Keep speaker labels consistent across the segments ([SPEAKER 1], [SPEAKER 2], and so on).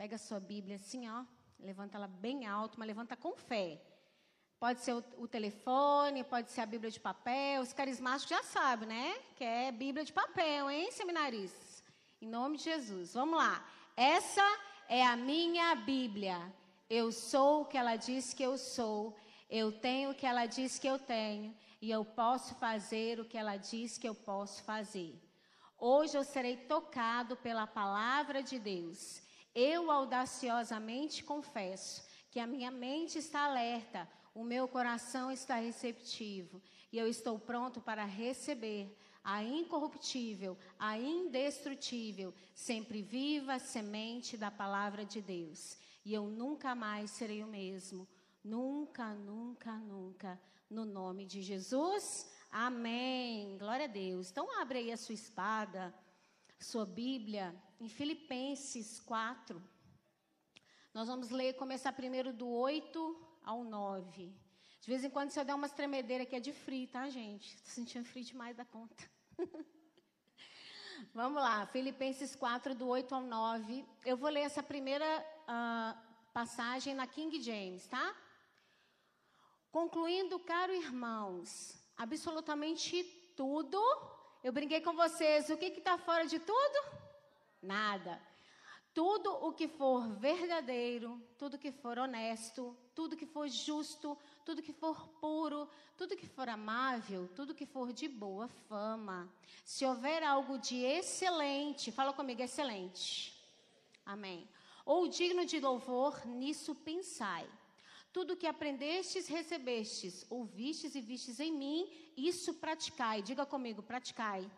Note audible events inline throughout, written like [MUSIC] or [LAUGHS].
[SPEAKER 1] Pega a sua Bíblia assim, ó. Levanta ela bem alto, mas levanta com fé. Pode ser o, o, telefone, pode ser a Bíblia de papel. Os carismáticos já sabem, né? Que é Bíblia de papel, hein, seminaristas? Em nome de Jesus. Vamos lá. Essa é a minha Bíblia. Eu sou o que ela diz que eu sou. Eu tenho o que ela diz que eu tenho. E eu posso fazer o que ela diz que eu posso fazer. Hoje eu serei tocado pela palavra de Deus. Eu audaciosamente confesso que a minha mente está alerta o meu coração está receptivo e eu estou pronto para receber a incorruptível, a indestrutível, sempre viva semente da palavra de Deus. E eu nunca mais serei o mesmo. Nunca, nunca, nunca. No nome de Jesus. Amém. Glória a Deus. Então abre aí a sua espada, sua Bíblia, em Filipenses 4. Nós vamos ler, começar primeiro do 8 ao 9. De vez em quando, se eu der umas tremedeiras aqui, é de frio, tá, gente? Estou sentindo frio demais da conta. [LAUGHS] Vamos lá, Filipenses 4, do 8 ao 9. Eu vou ler essa primeira uh, passagem na King James, tá? Concluindo, caro irmãos, absolutamente tudo. Eu brinquei com vocês, o que está fora de tudo? Nada. Tudo o que for verdadeiro, tudo que for honesto, tudo que for justo, tudo que for puro, tudo que for amável, tudo que for de boa fama. Se houver algo de excelente, fala comigo, excelente. Amém. Ou digno de louvor, nisso pensai. Tudo que aprendestes, recebestes, ouvistes e vistes em mim, isso praticai. Diga comigo, praticai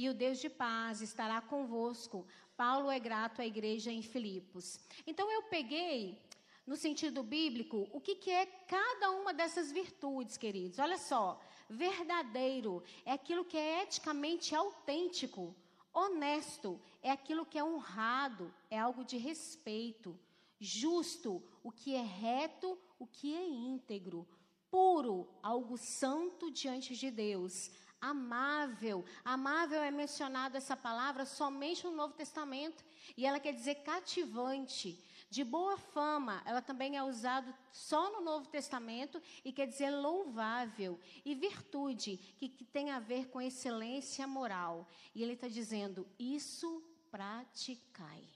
[SPEAKER 1] e o Deus de paz estará convosco. Paulo é grato à igreja em Filipos. Então eu peguei, no sentido bíblico, o que, que é cada uma dessas virtudes, queridos. Olha só, verdadeiro é aquilo que é eticamente autêntico. Honesto é aquilo que é honrado, é algo de respeito. Justo, o que é reto, o que é íntegro. Puro, algo santo diante de Deus amável. Amável é mencionada essa palavra somente no Novo Testamento e ela quer dizer cativante. De boa fama, ela também é usada só no Novo Testamento e quer dizer louvável. E virtude, que, que tem a ver com excelência moral. E ele está dizendo: isso praticai.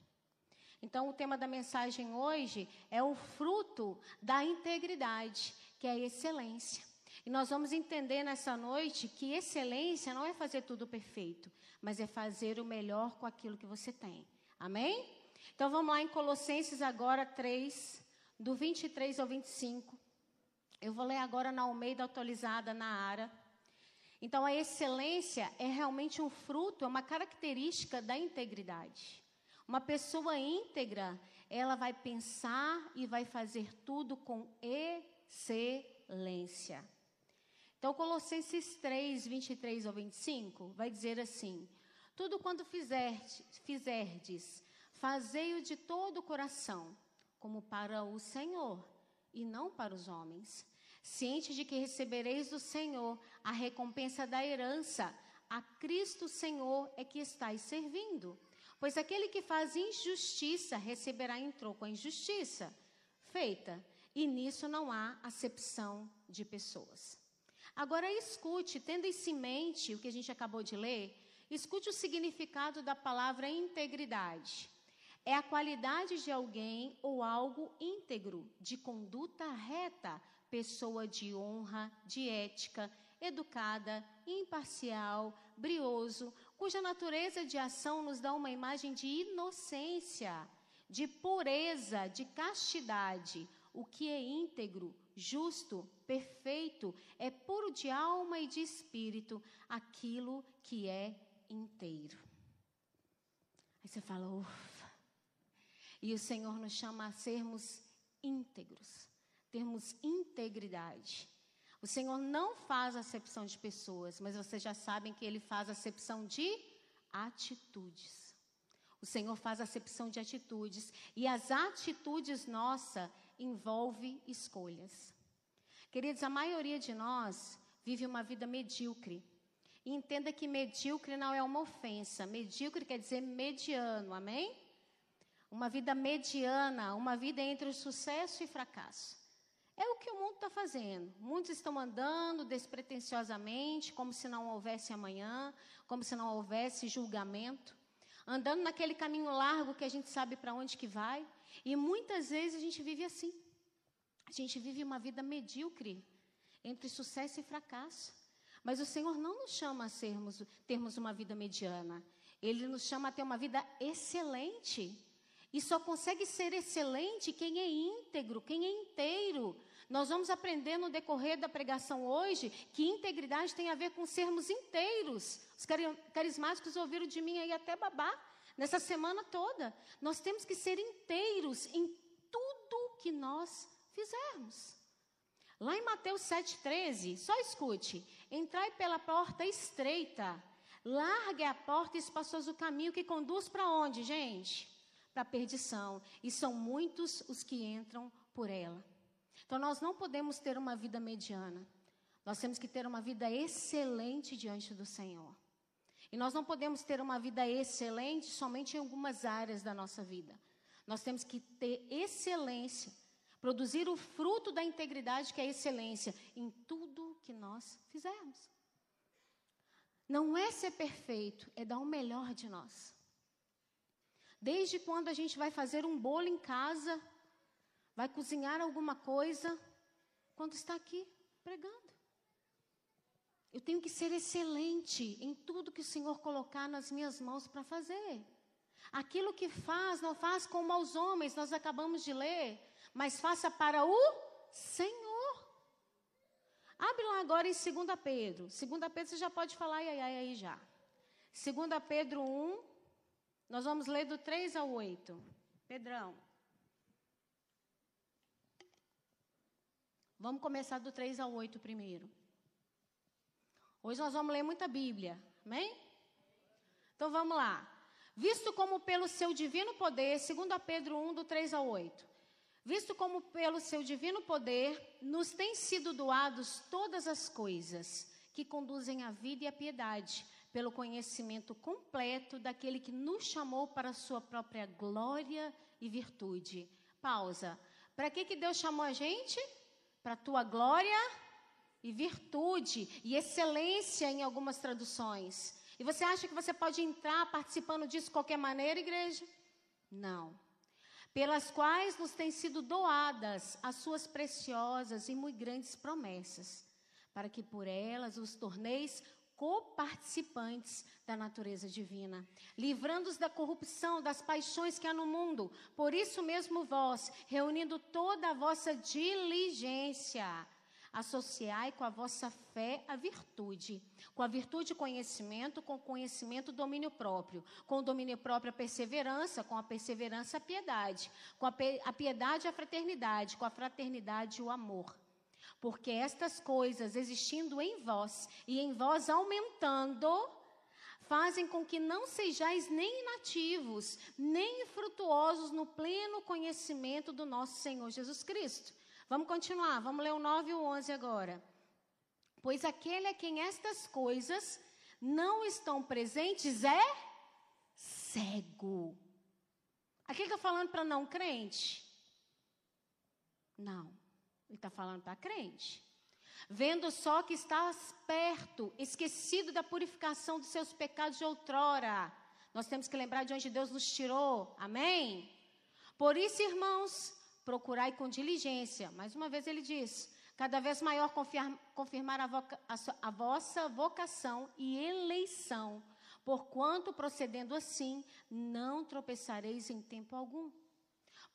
[SPEAKER 1] Então, o tema da mensagem hoje é o fruto da integridade, que é a excelência. E nós vamos entender nessa noite que excelência não é fazer tudo perfeito, mas é fazer o melhor com aquilo que você tem. Amém? Então vamos lá em Colossenses agora 3, do 23 ao 25. Eu vou ler agora na Almeida atualizada na Ara. Então a excelência é realmente um fruto, é uma característica da integridade. Uma pessoa íntegra, ela vai pensar e vai fazer tudo com excelência. Então, Colossenses 3, 23 ao 25, vai dizer assim: Tudo quanto fizerdes, fizerdes fazei-o de todo o coração, como para o Senhor, e não para os homens, ciente de que recebereis do Senhor a recompensa da herança, a Cristo Senhor é que estáis servindo. Pois aquele que faz injustiça receberá em troco a injustiça feita, e nisso não há acepção de pessoas. Agora escute, tendo isso em mente o que a gente acabou de ler, escute o significado da palavra integridade. É a qualidade de alguém ou algo íntegro, de conduta reta, pessoa de honra, de ética, educada, imparcial, brioso, cuja natureza de ação nos dá uma imagem de inocência, de pureza, de castidade. O que é íntegro, justo, perfeito, é puro de alma e de espírito, aquilo que é inteiro. Aí você fala, ufa. E o Senhor nos chama a sermos íntegros, termos integridade. O Senhor não faz acepção de pessoas, mas vocês já sabem que Ele faz acepção de atitudes. O Senhor faz acepção de atitudes. E as atitudes nossas envolve escolhas. Queridos, a maioria de nós vive uma vida medíocre. E entenda que medíocre não é uma ofensa. Medíocre quer dizer mediano, amém? uma vida mediana, uma vida entre o sucesso e fracasso. É o que o mundo está fazendo. Muitos estão andando despretensiosamente, como se não houvesse amanhã, como se não houvesse julgamento, andando naquele caminho largo que a gente sabe para onde que vai. E muitas vezes a gente vive assim. A gente vive uma vida medíocre entre sucesso e fracasso. Mas o Senhor não nos chama a sermos, termos uma vida mediana. Ele nos chama a ter uma vida excelente. E só consegue ser excelente quem é íntegro, quem é inteiro. Nós vamos aprender no decorrer da pregação hoje que integridade tem a ver com sermos inteiros. Os carismáticos ouviram de mim aí até babar nessa semana toda. Nós temos que ser inteiros em tudo que nós fizermos. Lá em Mateus 7,13, só escute: entrai pela porta estreita, largue a porta e espaçoso o caminho que conduz para onde, gente? Para a perdição. E são muitos os que entram por ela. Então nós não podemos ter uma vida mediana. Nós temos que ter uma vida excelente diante do Senhor. E nós não podemos ter uma vida excelente somente em algumas áreas da nossa vida. Nós temos que ter excelência Produzir o fruto da integridade, que é a excelência, em tudo que nós fizermos. Não é ser perfeito, é dar o melhor de nós. Desde quando a gente vai fazer um bolo em casa, vai cozinhar alguma coisa, quando está aqui pregando. Eu tenho que ser excelente em tudo que o Senhor colocar nas minhas mãos para fazer. Aquilo que faz, não faz como aos homens, nós acabamos de ler mas faça para o Senhor. Abre lá agora em 2 Pedro. 2 Pedro você já pode falar ai, ai, aí já. 2 Pedro 1, nós vamos ler do 3 ao 8. Pedrão. Vamos começar do 3 ao 8 primeiro. Hoje nós vamos ler muita Bíblia, amém? Então vamos lá. Visto como pelo seu divino poder, 2 Pedro 1, do 3 ao 8 visto como pelo seu divino poder nos têm sido doados todas as coisas que conduzem à vida e à piedade, pelo conhecimento completo daquele que nos chamou para a sua própria glória e virtude. Pausa. Para que, que Deus chamou a gente? Para a tua glória e virtude e excelência em algumas traduções. E você acha que você pode entrar participando disso de qualquer maneira, igreja? Não pelas quais nos têm sido doadas as suas preciosas e muito grandes promessas, para que por elas os torneis coparticipantes da natureza divina, livrando-os da corrupção, das paixões que há no mundo. Por isso mesmo vós, reunindo toda a vossa diligência, associai com a vossa fé a virtude, com a virtude conhecimento, com o conhecimento domínio próprio, com o domínio próprio a perseverança, com a perseverança a piedade, com a, piedade a fraternidade, com a fraternidade o amor. Porque estas coisas existindo em vós e em vós aumentando, fazem com que não sejais nem inativos, nem infrutuosos no pleno conhecimento do nosso Senhor Jesus Cristo. Vamos continuar, vamos ler o 9 e o 11 agora. Pois aquele a quem estas coisas não estão presentes é cego. Aqui está falando para não crente? Não, ele está falando para crente. Vendo só que estás perto, esquecido da purificação dos seus pecados de outrora. Nós temos que lembrar de onde Deus nos tirou. Amém? Por isso, irmãos, procurai com diligência. Mais uma vez ele diz: cada vez maior confirmar a, voca, a, a vossa vocação e eleição, porquanto procedendo assim, não tropeçareis em tempo algum.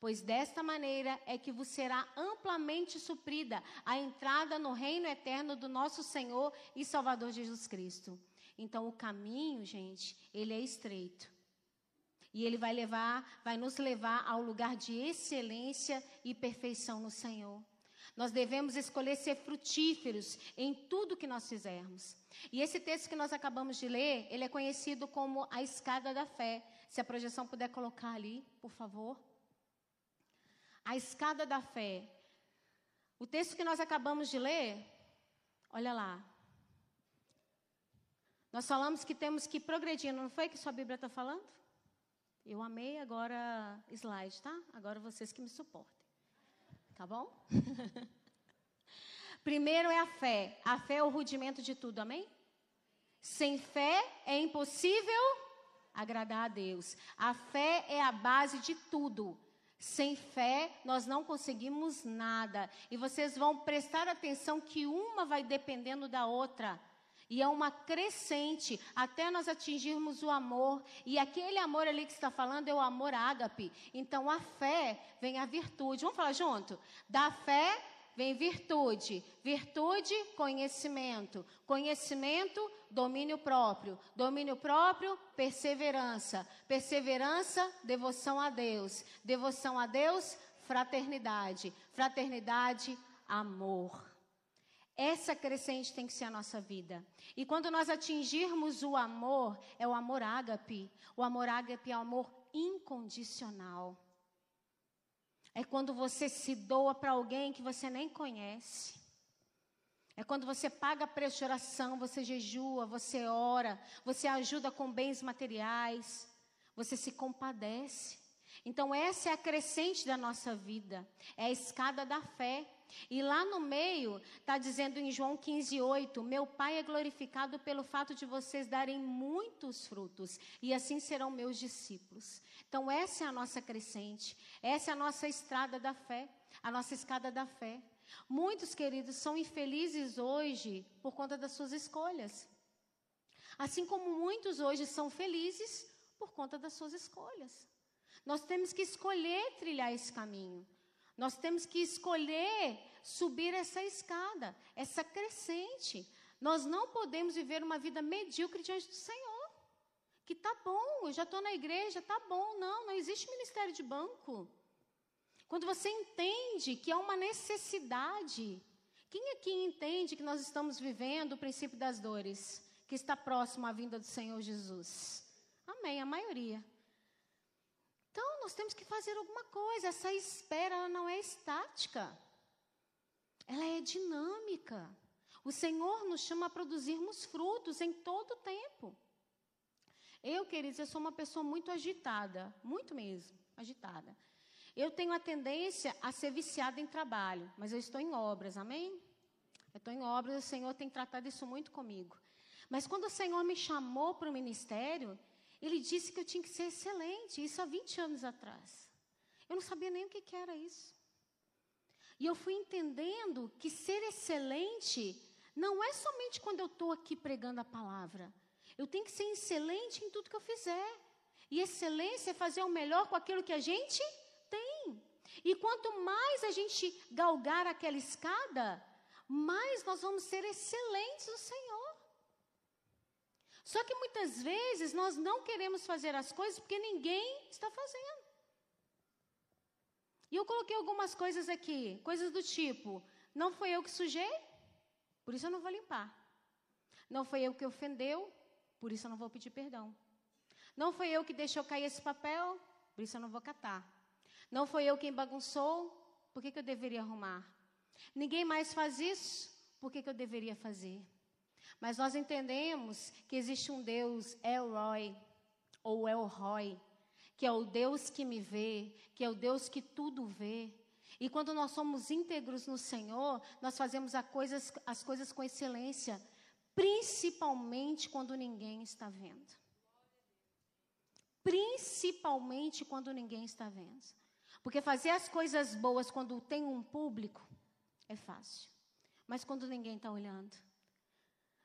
[SPEAKER 1] Pois desta maneira é que vos será amplamente suprida a entrada no reino eterno do nosso Senhor e Salvador Jesus Cristo. Então o caminho, gente, ele é estreito. E ele vai levar, vai nos levar ao lugar de excelência e perfeição no Senhor. Nós devemos escolher ser frutíferos em tudo que nós fizermos. E esse texto que nós acabamos de ler, ele é conhecido como a escada da fé. Se a projeção puder colocar ali, por favor. A escada da fé. O texto que nós acabamos de ler, olha lá. Nós falamos que temos que ir progredindo, não foi que sua Bíblia está falando? Eu amei, agora slide, tá? Agora vocês que me suportem. Tá bom? [LAUGHS] Primeiro é a fé. A fé é o rudimento de tudo, amém? Sem fé é impossível agradar a Deus. A fé é a base de tudo. Sem fé, nós não conseguimos nada. E vocês vão prestar atenção que uma vai dependendo da outra. E é uma crescente até nós atingirmos o amor. E aquele amor ali que está falando é o amor ágape. Então a fé vem a virtude. Vamos falar junto? Da fé vem virtude. Virtude, conhecimento. Conhecimento, domínio próprio. Domínio próprio, perseverança. Perseverança, devoção a Deus. Devoção a Deus, fraternidade. Fraternidade, amor. Essa crescente tem que ser a nossa vida. E quando nós atingirmos o amor, é o amor ágape. O amor ágape é o amor incondicional. É quando você se doa para alguém que você nem conhece. É quando você paga preço de oração, você jejua, você ora, você ajuda com bens materiais, você se compadece. Então, essa é a crescente da nossa vida, é a escada da fé. E lá no meio, está dizendo em João 15, 8: Meu Pai é glorificado pelo fato de vocês darem muitos frutos, e assim serão meus discípulos. Então, essa é a nossa crescente, essa é a nossa estrada da fé, a nossa escada da fé. Muitos, queridos, são infelizes hoje por conta das suas escolhas. Assim como muitos hoje são felizes por conta das suas escolhas. Nós temos que escolher trilhar esse caminho. Nós temos que escolher subir essa escada, essa crescente. Nós não podemos viver uma vida medíocre diante do Senhor. Que tá bom, eu já estou na igreja, tá bom. Não, não existe ministério de banco. Quando você entende que é uma necessidade. Quem aqui entende que nós estamos vivendo o princípio das dores, que está próximo à vinda do Senhor Jesus? Amém, a maioria. Nós temos que fazer alguma coisa. Essa espera ela não é estática. Ela é dinâmica. O Senhor nos chama a produzirmos frutos em todo o tempo. Eu, queridos, eu sou uma pessoa muito agitada, muito mesmo, agitada. Eu tenho a tendência a ser viciada em trabalho, mas eu estou em obras, amém? Eu estou em obras, o Senhor tem tratado isso muito comigo. Mas quando o Senhor me chamou para o ministério, ele disse que eu tinha que ser excelente, isso há 20 anos atrás. Eu não sabia nem o que, era isso. E eu fui entendendo que ser excelente não é somente quando eu estou aqui pregando a palavra. Eu tenho que ser excelente em tudo que eu fizer. E excelência é fazer o melhor com aquilo que a gente tem. E quanto mais a gente galgar aquela escada, mais nós vamos ser excelentes no Senhor. Só que muitas vezes nós não queremos fazer as coisas porque ninguém está fazendo. E eu coloquei algumas coisas aqui, coisas do tipo: não foi eu que sujei, por isso eu não vou limpar. Não foi eu que ofendeu, por isso eu não vou pedir perdão. Não foi eu que deixou cair esse papel, por isso eu não vou catar. Não foi eu quem bagunçou, por que, que eu deveria arrumar? Ninguém mais faz isso, por que, que eu deveria fazer? Mas nós entendemos que existe um Deus, Elroy, ou Elroy, que é o Deus que me vê, que é o Deus que tudo vê. E quando nós somos íntegros no Senhor, nós fazemos coisas, as coisas com excelência, principalmente quando ninguém está vendo. Principalmente quando ninguém está vendo. Porque fazer as coisas boas quando tem um público é fácil. Mas quando ninguém está olhando,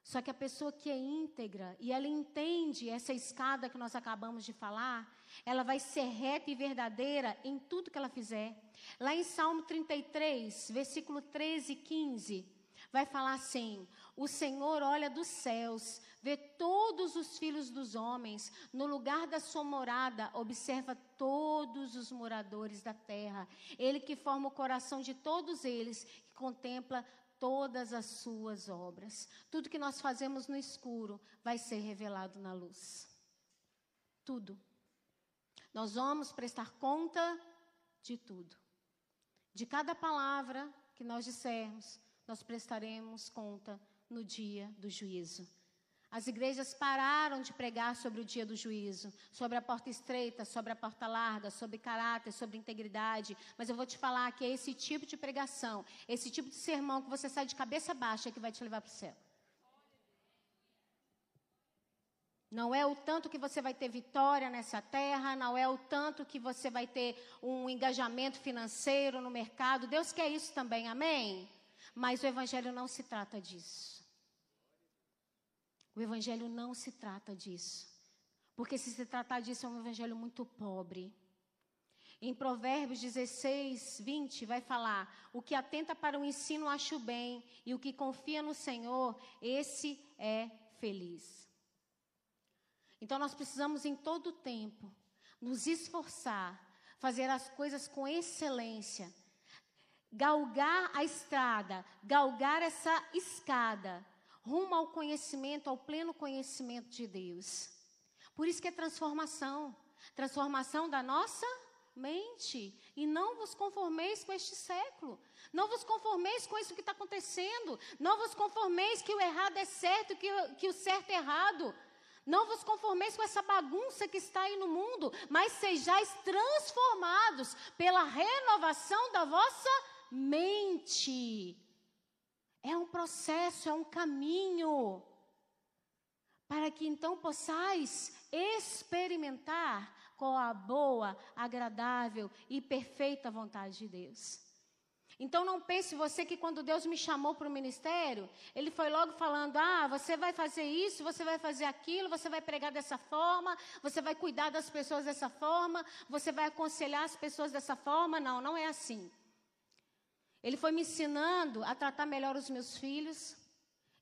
[SPEAKER 1] só que a pessoa que é íntegra e ela entende essa escada que nós acabamos de falar, ela vai ser reta e verdadeira em tudo que ela fizer. Lá em Salmo 33, versículo 13 e 15, vai falar assim: O Senhor olha dos céus, vê todos os filhos dos homens, no lugar da sua morada, observa todos os moradores da terra. Ele que forma o coração de todos eles, que contempla todas as suas obras. Tudo que nós fazemos no escuro vai ser revelado na luz. Tudo. Nós vamos prestar conta de tudo. De cada palavra que nós dissermos, nós prestaremos conta no dia do juízo. As igrejas pararam de pregar sobre o dia do juízo, sobre a porta estreita, sobre a porta larga, sobre caráter, sobre integridade. Mas eu vou te falar que é esse tipo de pregação, esse tipo de sermão que você sai de cabeça baixa que vai te levar para o céu. Não é o tanto que você vai ter vitória nessa terra, não é o tanto que você vai ter um engajamento financeiro no mercado. Deus quer isso também, amém? Mas o Evangelho não se trata disso. O Evangelho não se trata disso. Porque se se tratar disso, é um Evangelho muito pobre. Em Provérbios 16, 20, vai falar: O que atenta para o ensino acho bem, e o que confia no Senhor, esse é feliz. Então nós precisamos em todo tempo nos esforçar, fazer as coisas com excelência, galgar a estrada, galgar essa escada rumo ao conhecimento, ao pleno conhecimento de Deus. Por isso que é transformação, transformação da nossa mente. E não vos conformeis com este século. Não vos conformeis com isso que está acontecendo. Não vos conformeis que o errado é certo, que, que o certo é errado. Não vos conformeis com essa bagunça que está aí no mundo, mas sejais transformados pela renovação da vossa mente. É um processo, é um caminho, para que então possais experimentar qual a boa, agradável e perfeita vontade de Deus. Então não pense você que quando Deus me chamou para o ministério, Ele foi logo falando: ah, você vai fazer isso, você vai fazer aquilo, você vai pregar dessa forma, você vai cuidar das pessoas dessa forma, você vai aconselhar as pessoas dessa forma. Não, não é assim. Ele foi me ensinando a tratar melhor os meus filhos.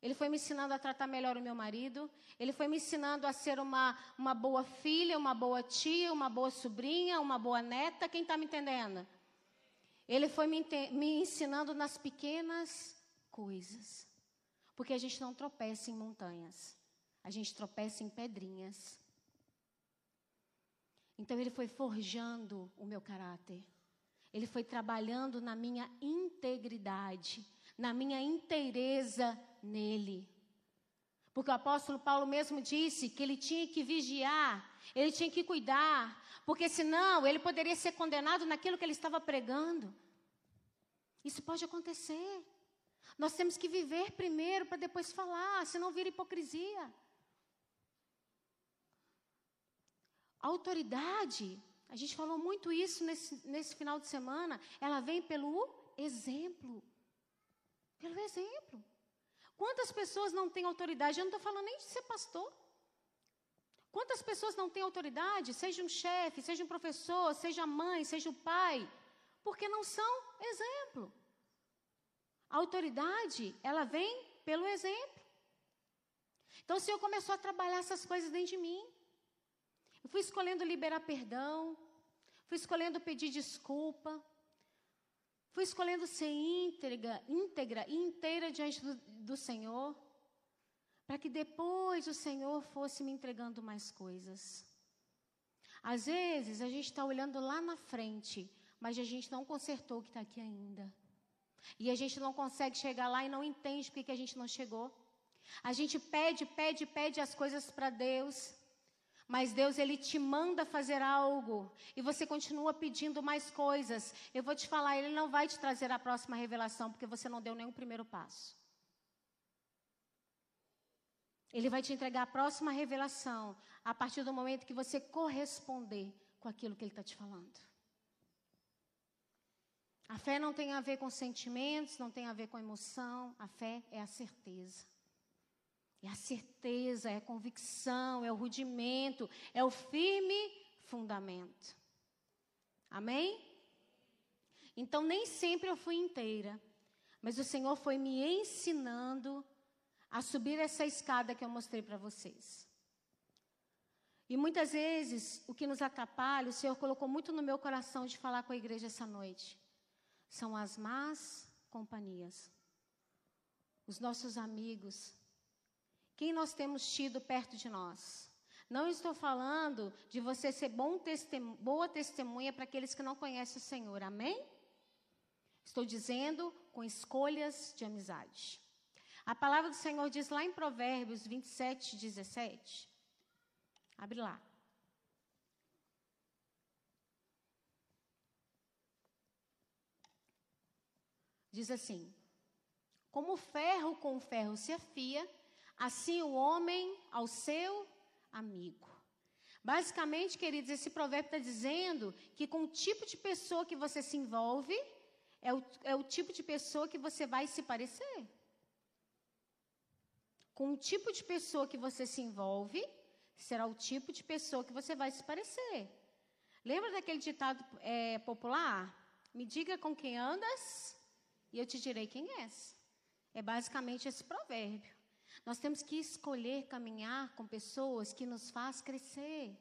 [SPEAKER 1] Ele foi me ensinando a tratar melhor o meu marido. Ele foi me ensinando a ser uma, uma boa filha, uma boa tia, uma boa sobrinha, uma boa neta. Quem está me entendendo? Ele foi me, me ensinando nas pequenas coisas. Porque a gente não tropeça em montanhas, a gente tropeça em pedrinhas. Então ele foi forjando o meu caráter. Ele foi trabalhando na minha integridade, na minha inteireza nele. Porque o apóstolo Paulo mesmo disse que ele tinha que vigiar, ele tinha que cuidar, porque senão ele poderia ser condenado naquilo que ele estava pregando. Isso pode acontecer. Nós temos que viver primeiro para depois falar, senão vira hipocrisia. A autoridade, a gente falou muito isso nesse, nesse final de semana, ela vem pelo exemplo. Pelo exemplo. Quantas pessoas não têm autoridade? Eu não estou falando nem de ser pastor. Quantas pessoas não têm autoridade, seja um chefe, seja um professor, seja mãe, seja o pai, porque não são exemplo. A autoridade, ela vem pelo exemplo. Então o Senhor começou a trabalhar essas coisas dentro de mim. Eu fui escolhendo liberar perdão, fui escolhendo pedir desculpa, fui escolhendo ser íntegra, íntegra e inteira diante do, do Senhor para que depois o Senhor fosse me entregando mais coisas. Às vezes a gente está olhando lá na frente, mas a gente não consertou o que está aqui ainda. E a gente não consegue chegar lá e não entende por que a gente não chegou. A gente pede, pede, pede as coisas para Deus. Mas Deus, Ele te manda fazer algo. E você continua pedindo mais coisas. Eu vou te falar, Ele não vai te trazer a próxima revelação, porque você não deu nenhum primeiro passo. Ele vai te entregar a próxima revelação a partir do momento que você corresponder com aquilo que ele está te falando. A fé não tem a ver com sentimentos, não tem a ver com emoção. A fé é a certeza. É a certeza, é a convicção, é o rudimento, é o firme fundamento. Amém? Então, nem sempre eu fui inteira, mas o Senhor foi me ensinando a subir essa escada que eu mostrei para vocês. E muitas vezes, o que nos atrapalha, o Senhor colocou muito no meu coração de falar com a igreja essa noite, são as más companhias, os nossos amigos, quem nós temos tido perto de nós. Não estou falando de você ser bom boa testemunha para aqueles que não conhecem o Senhor, amém? Estou dizendo com escolhas de amizade. A palavra do Senhor diz lá em Provérbios 27, 17. Abre lá. Diz assim: Como o ferro com o ferro se afia, assim o homem ao seu amigo. Basicamente, queridos, esse provérbio está dizendo que com o tipo de pessoa que você se envolve, é o, é o tipo de pessoa que você vai se parecer. Com o tipo de pessoa que você se envolve, será o tipo de pessoa que você vai se parecer. Lembra daquele ditado é, popular? Me diga com quem andas e eu te direi quem és. É basicamente esse provérbio. Nós temos que escolher caminhar com pessoas que nos faz crescer,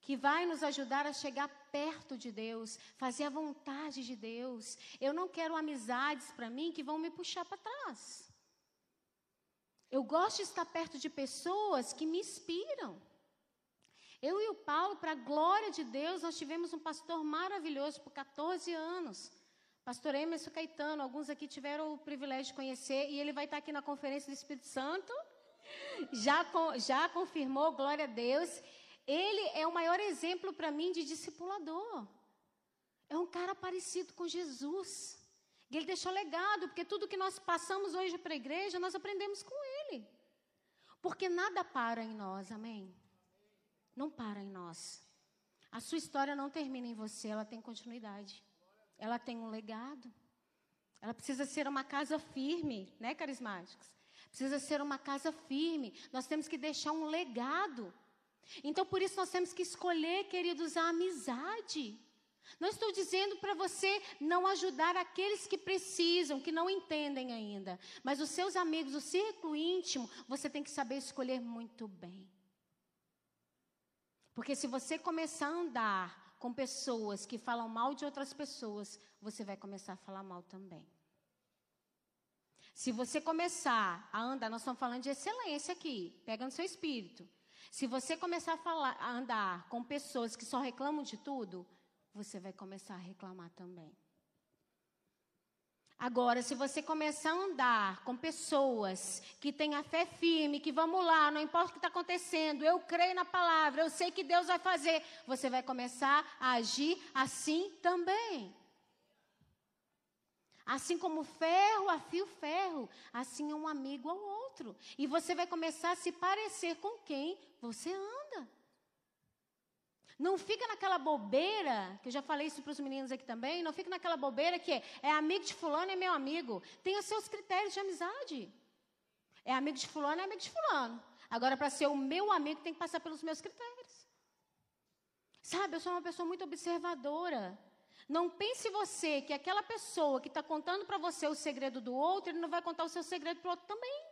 [SPEAKER 1] que vai nos ajudar a chegar perto de Deus, fazer a vontade de Deus. Eu não quero amizades para mim que vão me puxar para trás. Eu gosto de estar perto de pessoas que me inspiram. Eu e o Paulo, para a glória de Deus, nós tivemos um pastor maravilhoso por 14 anos. Pastor Emerson Caetano, alguns aqui tiveram o privilégio de conhecer, e ele vai estar aqui na Conferência do Espírito Santo. Já, já confirmou, glória a Deus. Ele é o maior exemplo para mim de discipulador. É um cara parecido com Jesus. Ele deixou legado, porque tudo que nós passamos hoje para a igreja, nós aprendemos com ele. Porque nada para em nós, amém? Não para em nós. A sua história não termina em você, ela tem continuidade ela tem um legado. Ela precisa ser uma casa firme, né, carismáticos? Precisa ser uma casa firme. Nós temos que deixar um legado. Então, por isso, nós temos que escolher, queridos, a amizade. Não estou dizendo para você não ajudar aqueles que precisam, que não entendem ainda. Mas os seus amigos, o círculo íntimo, você tem que saber escolher muito bem. Porque se você começar a andar com pessoas que falam mal de outras pessoas, você vai começar a falar mal também. Se você começar a andar, nós estamos falando de excelência aqui, pega no seu espírito. Se você começar a, falar, a andar com pessoas que só reclamam de tudo, você vai começar a reclamar também. Agora, se você começar a andar com pessoas que têm a fé firme, que vamos lá, não importa o que está acontecendo, eu creio na palavra, eu sei que Deus vai fazer, você vai começar a agir assim também. Assim como ferro afia o ferro, assim é um amigo ao outro. E você vai começar a se parecer com quem você anda. Não fica naquela bobeira, que eu já falei isso para os meninos aqui também, não fica naquela bobeira que é, amigo de fulano é meu amigo. Tem os seus critérios de amizade. É amigo de fulano, é amigo de fulano. Agora, para ser o meu amigo, tem que passar pelos meus critérios. Sabe, eu sou uma pessoa muito observadora. Não pense você que aquela pessoa que está contando para você o segredo do outro, ele não vai contar o seu segredo para o outro também.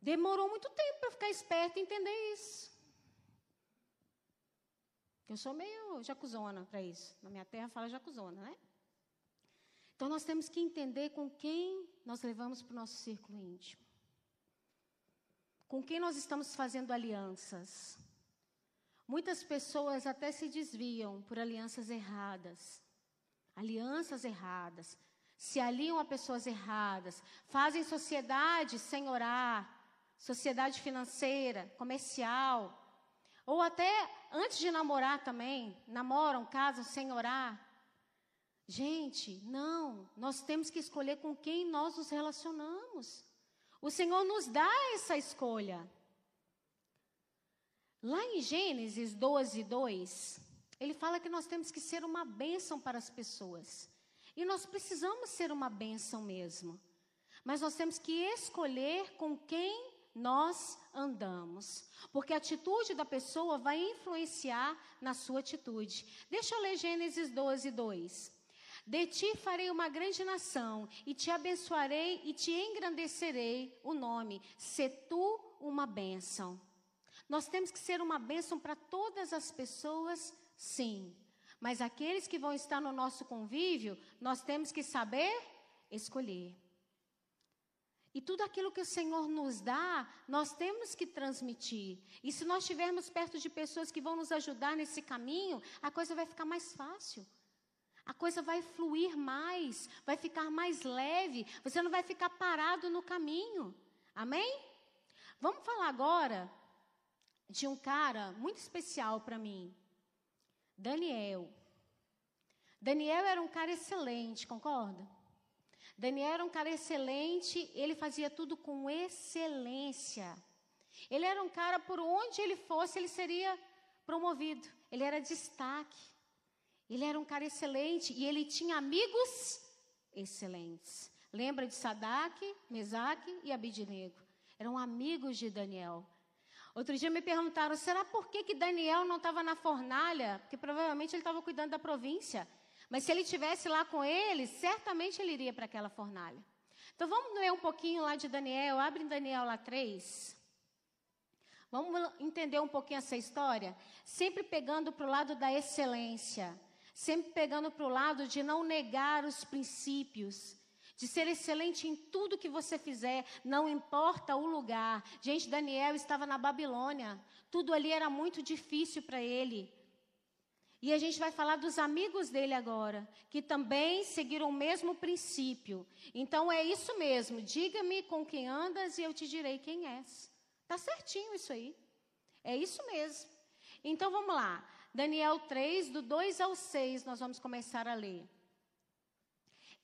[SPEAKER 1] Demorou muito tempo para ficar esperto e entender isso. Eu sou meio jacuzona para isso. Na minha terra fala jacuzona, né? Então nós temos que entender com quem nós levamos para o nosso círculo íntimo. Com quem nós estamos fazendo alianças. Muitas pessoas até se desviam por alianças erradas. Alianças erradas. Se aliam a pessoas erradas. Fazem sociedade sem orar. Sociedade financeira, comercial, ou até antes de namorar também, namoram, casam sem orar. Gente, não, nós temos que escolher com quem nós nos relacionamos. O Senhor nos dá essa escolha. Lá em Gênesis 12, 2, ele fala que nós temos que ser uma bênção para as pessoas. E nós precisamos ser uma bênção mesmo. Mas nós temos que escolher com quem nós andamos. Porque a atitude da pessoa vai influenciar na sua atitude. Deixa eu ler Gênesis 12, 2. De ti farei uma grande nação, e te abençoarei e te engrandecerei o nome. Se tu uma bênção. Nós temos que ser uma bênção para todas as pessoas, sim. Mas aqueles que vão estar no nosso convívio, nós temos que saber escolher. E tudo aquilo que o Senhor nos dá, nós temos que transmitir. E se nós estivermos perto de pessoas que vão nos ajudar nesse caminho, a coisa vai ficar mais fácil. A coisa vai fluir mais, vai ficar mais leve, você não vai ficar parado no caminho. Amém? Vamos falar agora de um cara muito especial para mim. Daniel. Daniel era um cara excelente, concorda? Daniel era um cara excelente, ele fazia tudo com excelência. Ele era um cara, por onde ele fosse, ele seria promovido. Ele era destaque. Ele era um cara excelente e ele tinha amigos excelentes. Lembra de Sadak, Mesaque e Abidnego? Eram amigos de Daniel. Outro dia me perguntaram, será por que, que Daniel não estava na fornalha? Porque provavelmente ele estava cuidando da província. Mas se ele tivesse lá com eles, certamente ele iria para aquela fornalha. Então vamos ler um pouquinho lá de Daniel. Abre Daniel lá 3. Vamos entender um pouquinho essa história? Sempre pegando para o lado da excelência. Sempre pegando para o lado de não negar os princípios. De ser excelente em tudo que você fizer, não importa o lugar. Gente, Daniel estava na Babilônia. Tudo ali era muito difícil para ele. E a gente vai falar dos amigos dele agora, que também seguiram o mesmo princípio. Então é isso mesmo, diga-me com quem andas e eu te direi quem és. Tá certinho isso aí. É isso mesmo. Então vamos lá. Daniel 3, do 2 ao 6, nós vamos começar a ler.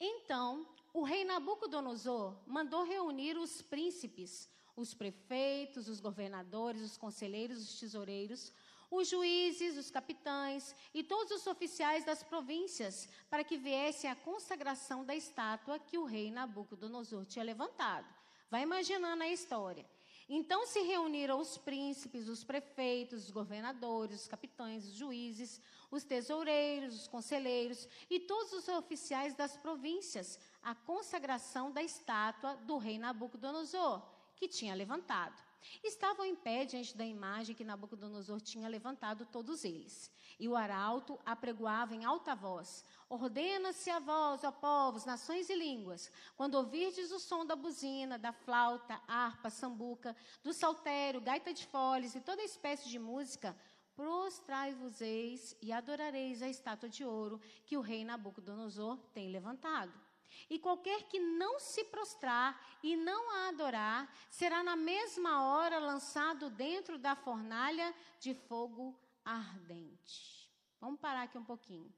[SPEAKER 1] Então, o rei Nabucodonosor mandou reunir os príncipes, os prefeitos, os governadores, os conselheiros, os tesoureiros, os juízes, os capitães e todos os oficiais das províncias, para que viessem à consagração da estátua que o rei Nabucodonosor tinha levantado. Vai imaginando a história. Então se reuniram os príncipes, os prefeitos, os governadores, os capitães, os juízes, os tesoureiros, os conselheiros e todos os oficiais das províncias, à consagração da estátua do rei Nabucodonosor, que tinha levantado. Estavam em pé diante da imagem que Nabucodonosor tinha levantado todos eles. E o arauto apregoava em alta voz: Ordena-se a vós, ó povos, nações e línguas, quando ouvirdes o som da buzina, da flauta, harpa, sambuca, do saltério, gaita de foles e toda espécie de música, prostrai-vos-eis e adorareis a estátua de ouro que o rei Nabucodonosor tem levantado. E qualquer que não se prostrar e não a adorar, será na mesma hora lançado dentro da fornalha de fogo ardente. Vamos parar aqui um pouquinho.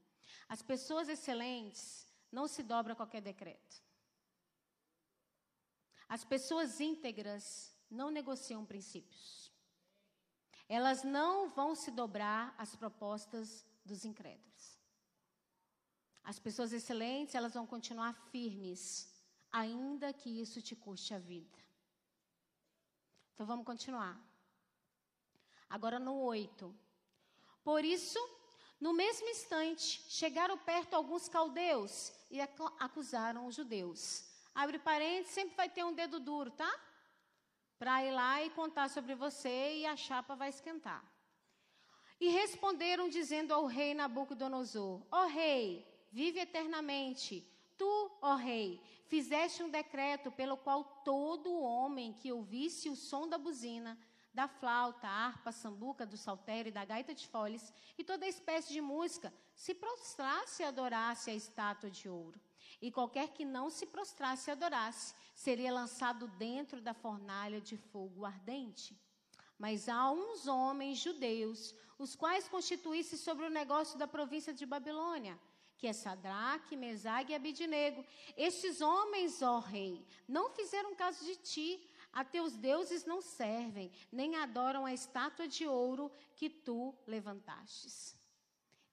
[SPEAKER 1] As pessoas excelentes não se dobram a qualquer decreto. As pessoas íntegras não negociam princípios. Elas não vão se dobrar às propostas dos incrédulos. As pessoas excelentes, elas vão continuar firmes, ainda que isso te custe a vida. Então vamos continuar. Agora no 8. Por isso, no mesmo instante, chegaram perto alguns caldeus e acusaram os judeus. Abre parênteses, sempre vai ter um dedo duro, tá? Para ir lá e contar sobre você e a chapa vai esquentar. E responderam dizendo ao rei Nabucodonosor: Ó oh, rei, vive eternamente. Tu, ó rei, fizeste um decreto pelo qual todo homem que ouvisse o som da buzina, da flauta, harpa, sambuca, do saltério e da gaita de foles e toda espécie de música, se prostrasse e adorasse a estátua de ouro. E qualquer que não se prostrasse e adorasse, seria lançado dentro da fornalha de fogo ardente. Mas há uns homens judeus, os quais constituísse sobre o negócio da província de Babilônia, que é Sadraque, Mesag e Abidinego. Estes homens, ó rei, não fizeram caso de ti. A teus deuses não servem, nem adoram a estátua de ouro que tu levantastes.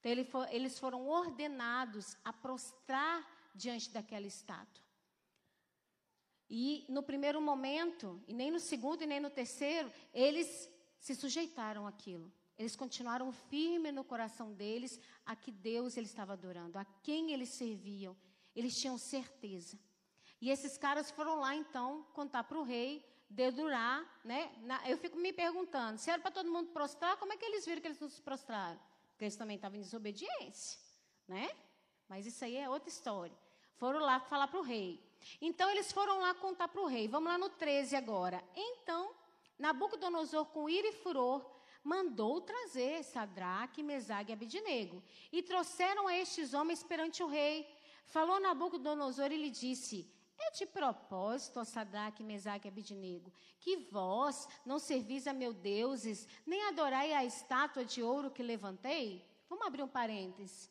[SPEAKER 1] Então, eles foram ordenados a prostrar diante daquela estátua. E no primeiro momento, e nem no segundo e nem no terceiro, eles se sujeitaram àquilo. Eles continuaram firmes no coração deles a que Deus ele estava adorando, a quem eles serviam. Eles tinham certeza. E esses caras foram lá então contar para o rei, dedurar, né? Eu fico me perguntando, se era para todo mundo prostrar, como é que eles viram que eles não se prostraram? Porque eles também estavam em desobediência, né? Mas isso aí é outra história. Foram lá falar para o rei. Então eles foram lá contar para o rei. Vamos lá no 13 agora. Então, Nabucodonosor, com ira e furor, mandou trazer Sadraque, Mesague e Abidinego. E trouxeram a estes homens perante o rei. Falou Nabucodonosor e lhe disse: É de propósito, ó Sadraque, Mesaque e Abidinego, que vós não servis a meus deuses, nem adorai a estátua de ouro que levantei? Vamos abrir um parêntese.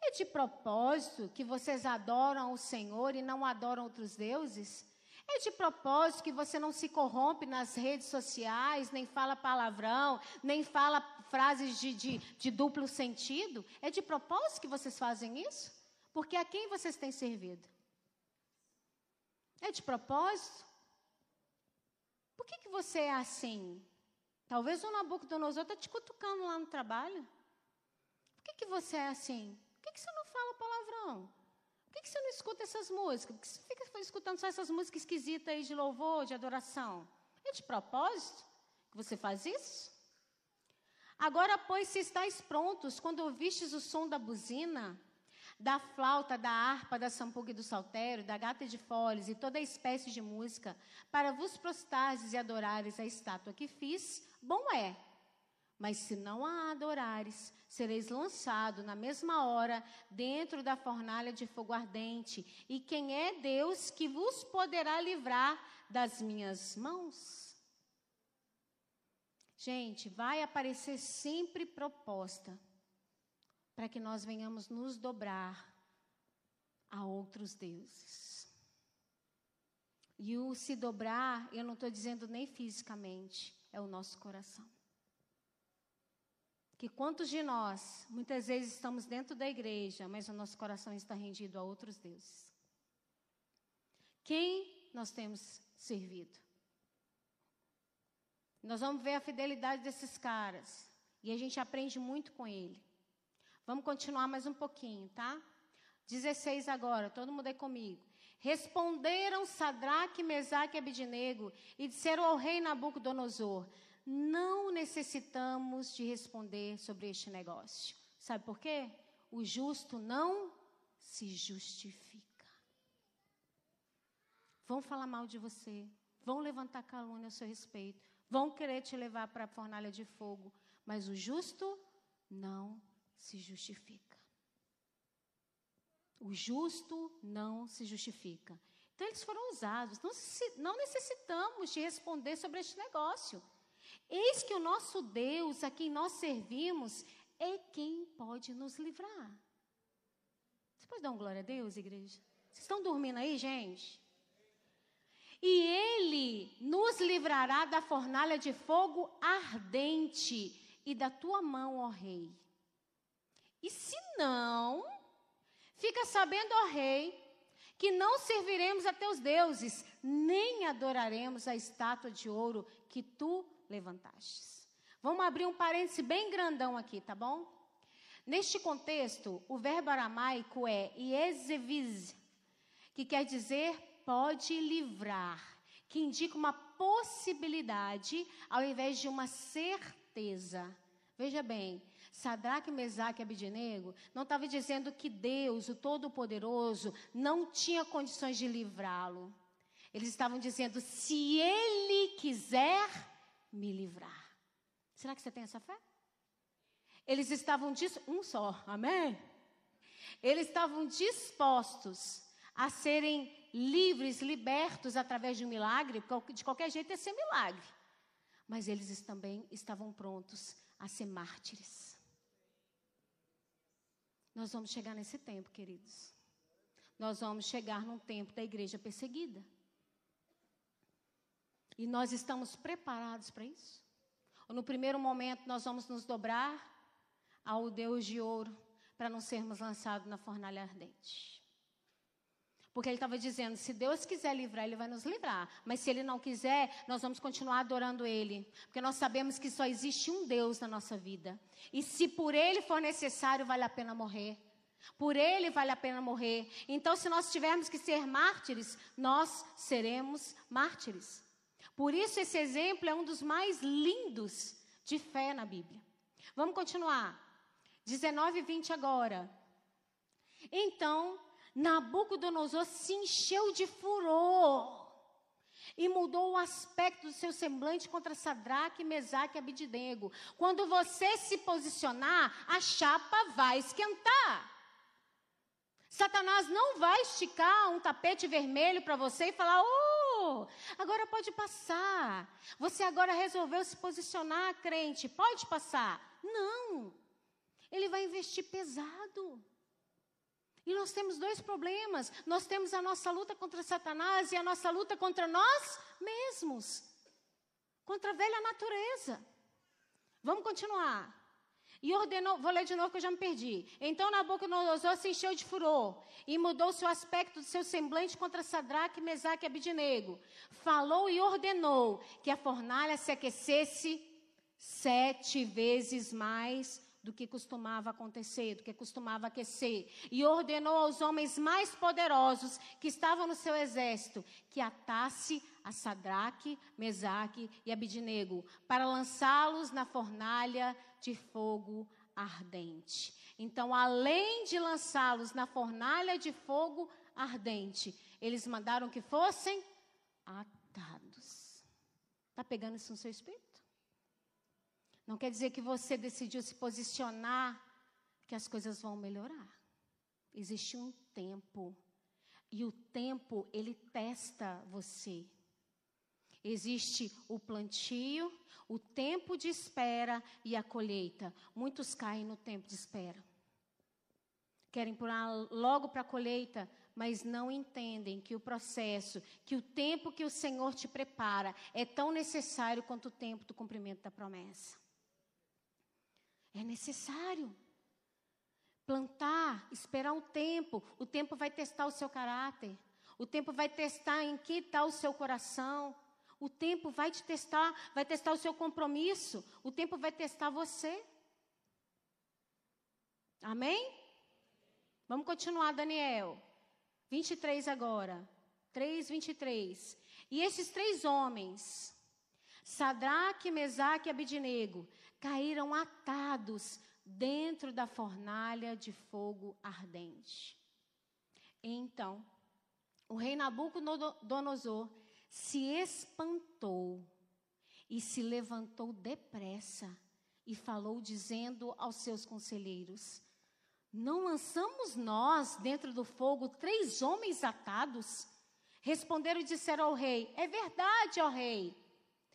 [SPEAKER 1] É de propósito que vocês adoram o Senhor e não adoram outros deuses? É de propósito que você não se corrompe nas redes sociais, nem fala palavrão, nem fala frases de, de, de duplo sentido? É de propósito que vocês fazem isso? Porque a quem vocês têm servido? É de propósito? Por que, que você é assim? Talvez o Nabucodonosor está te cutucando lá no trabalho. Por que, que você é assim? Por que, que você não fala palavrão? Por que, você não escuta essas músicas? Por que você fica escutando só essas músicas esquisitas aí de louvor, de adoração? É de propósito que você faz isso? Agora, pois, se estáis prontos, quando ouvistes o som da buzina, da flauta, da harpa, da sampuca e do saltério, da gata de foles e toda espécie de música, para vos prostares e adorares a estátua que fiz, bom é. Mas se não a adorares, sereis lançado na mesma hora dentro da fornalha de fogo ardente. E quem é Deus que vos poderá livrar das minhas mãos? Gente, vai aparecer sempre proposta para que nós venhamos nos dobrar a outros deuses. E o se dobrar, eu não estou dizendo nem fisicamente, é o nosso coração. Que quantos de nós, muitas vezes estamos dentro da igreja, mas o nosso coração está rendido a outros deuses? Quem nós temos servido? Nós vamos ver a fidelidade desses caras. E a gente aprende muito com ele. Vamos continuar mais um pouquinho, tá? 16 agora, todo mundo aí comigo. Responderam Sadraque, Mesaque e Abidinego e disseram ao rei Nabucodonosor: Não necessitamos de responder sobre este negócio. Sabe por quê? O justo não se justifica. Vão falar mal de você, vão levantar calúnia a seu respeito, vão querer te levar para a fornalha de fogo, mas o justo não se justifica. O justo não se justifica. Então, eles foram usados. Não, necessitamos de responder sobre este negócio. Eis que o nosso Deus, a quem nós servimos, é quem pode nos livrar. Você pode dar um glória a Deus, igreja? Vocês estão dormindo aí, gente? E ele nos livrará da fornalha de fogo ardente e da tua mão, ó rei. E se não, fica sabendo, ó rei, que não serviremos a teus deuses, nem adoraremos a estátua de ouro que tu levantastes. Vamos abrir um parêntese bem grandão aqui, tá bom? Neste contexto, o verbo aramaico é ieseviz, que quer dizer pode livrar, que indica uma possibilidade ao invés de uma certeza. Veja bem, Sadraque, Mesaque e Abidinego não estava dizendo que Deus, o Todo-Poderoso, não tinha condições de livrá-lo. Eles estavam dizendo: se Ele quiser me livrar. Será que você tem essa fé? Eles estavam dis... um só, amém? Eles estavam dispostos a serem livres, libertos através de um milagre, porque de qualquer jeito ia ser milagre. Mas eles também estavam prontos a ser mártires. Nós vamos chegar nesse tempo, queridos. Nós vamos chegar num tempo da igreja perseguida. E nós estamos preparados para isso? Ou no primeiro momento nós vamos nos dobrar ao Deus de ouro para não sermos lançados na fornalha ardente? Porque ele estava dizendo: se Deus quiser livrar, ele vai nos livrar. Mas se ele não quiser, nós vamos continuar adorando ele. Porque nós sabemos que só existe um Deus na nossa vida. E se por ele for necessário, vale a pena morrer. Por ele vale a pena morrer. Então, se nós tivermos que ser mártires, nós seremos mártires. Por isso, esse exemplo é um dos mais lindos de fé na Bíblia. Vamos continuar. 19 e 20 agora. Então Nabucodonosor se encheu de furor e mudou o aspecto do seu semblante contra Sadraque, Mesaque e Abidinego. Quando você se posicionar, a chapa vai esquentar. Satanás não vai esticar um tapete vermelho para você e falar: "Oh, agora pode passar. Você agora resolveu se posicionar, crente, pode passar". Não. Ele vai investir pesado. E nós temos dois problemas. Nós temos a nossa luta contra Satanás e a nossa luta contra nós mesmos. Contra a velha natureza. Vamos continuar. E ordenou, vou ler de novo que eu já me perdi. Então Nabucodonosor se encheu de furor e mudou seu aspecto do seu semblante contra Sadraque, Mesaque e Abidinego. Falou e ordenou que a fornalha se aquecesse sete vezes mais do que costumava acontecer, do que costumava aquecer, e ordenou aos homens mais poderosos que estavam no seu exército que atasse a Sadraque, Mesaque e Abidinego para lançá-los na fornalha de fogo ardente. Então, além de lançá-los na fornalha de fogo ardente, eles mandaram que fossem atados. Está pegando isso no seu espírito? Não quer dizer que você decidiu se posicionar que as coisas vão melhorar. Existe um tempo. E o tempo, ele testa você. Existe o plantio, o tempo de espera e a colheita. Muitos caem no tempo de espera. Querem pular logo para a colheita, mas não entendem que o processo, que o tempo que o Senhor te prepara é tão necessário quanto o tempo do cumprimento da promessa. É necessário. Plantar, esperar um tempo. O tempo vai testar o seu caráter. O tempo vai testar em que está o seu coração. O tempo vai te testar, vai testar o seu compromisso. O tempo vai testar você. Amém? Vamos continuar, Daniel. 23 agora. 3, 23. E esses três homens, Sadraque, Mesaque e Abidinego, caíram atados dentro da fornalha de fogo ardente. Então, o rei Nabucodonosor se espantou e se levantou depressa e falou, dizendo aos seus conselheiros: Não lançamos nós dentro do fogo três homens atados? Responderam e disseram ao rei: É verdade, ó rei.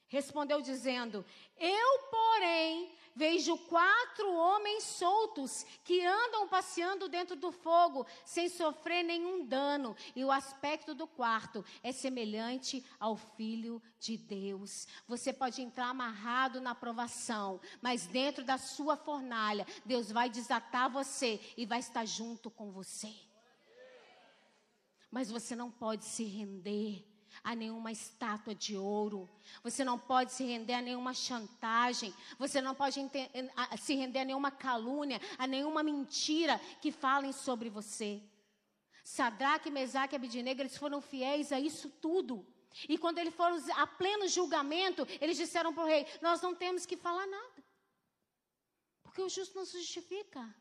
[SPEAKER 1] Respondeu dizendo: Eu, porém, vejo quatro homens soltos que andam passeando dentro do fogo sem sofrer nenhum dano, e o aspecto do quarto é semelhante ao filho de Deus. Você pode entrar amarrado na provação, mas dentro da sua fornalha, Deus vai desatar você e vai estar junto com você. Mas você não pode se render a nenhuma estátua de ouro. Você não pode se render a nenhuma chantagem. Você não pode se render a nenhuma calúnia, a nenhuma mentira que falem sobre você. Sadraque, Mesaque e Abidinegro, eles foram fiéis a isso tudo. E quando eles foram a pleno julgamento, eles disseram para o rei: Nós não temos que falar nada. Porque o justo não se justifica.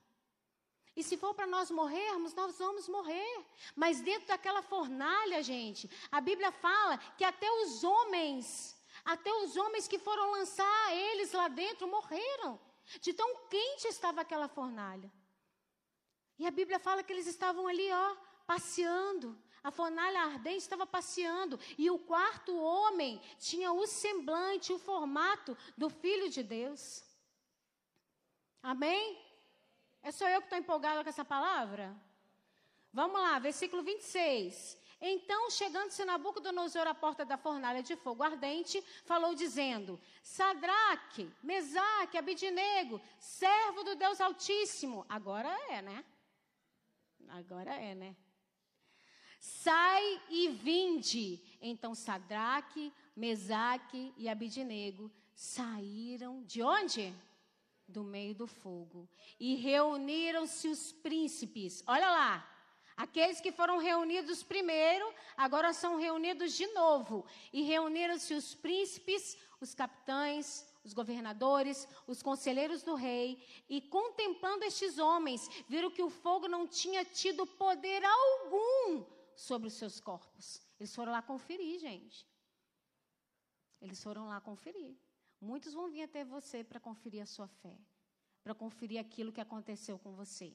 [SPEAKER 1] E se for para nós morrermos, nós vamos morrer. Mas dentro daquela fornalha, gente, a Bíblia fala que até os homens, até os homens que foram lançar eles lá dentro morreram. De tão quente estava aquela fornalha. E a Bíblia fala que eles estavam ali, ó, passeando. A fornalha ardente estava passeando. E o quarto homem tinha o semblante, o formato do Filho de Deus. Amém? É só eu que estou empolgada com essa palavra? Vamos lá, versículo 26. Então, chegando-se Nabucodonosor à porta da fornalha de fogo ardente, falou dizendo: Sadraque, Mesaque, Abidinego, servo do Deus Altíssimo. Agora é, né? Agora é, né? Sai e vinde. Então, Sadraque, Mesaque e Abidinego saíram de onde? Do meio do fogo. E reuniram-se os príncipes. Olha lá. Aqueles que foram reunidos primeiro, agora são reunidos de novo. E reuniram-se os príncipes, os capitães, os governadores, os conselheiros do rei, e contemplando estes homens, viram que o fogo não tinha tido poder algum sobre os seus corpos. Eles foram lá conferir, gente. Eles foram lá conferir. Muitos vão vir até você para conferir a sua fé, para conferir aquilo que aconteceu com você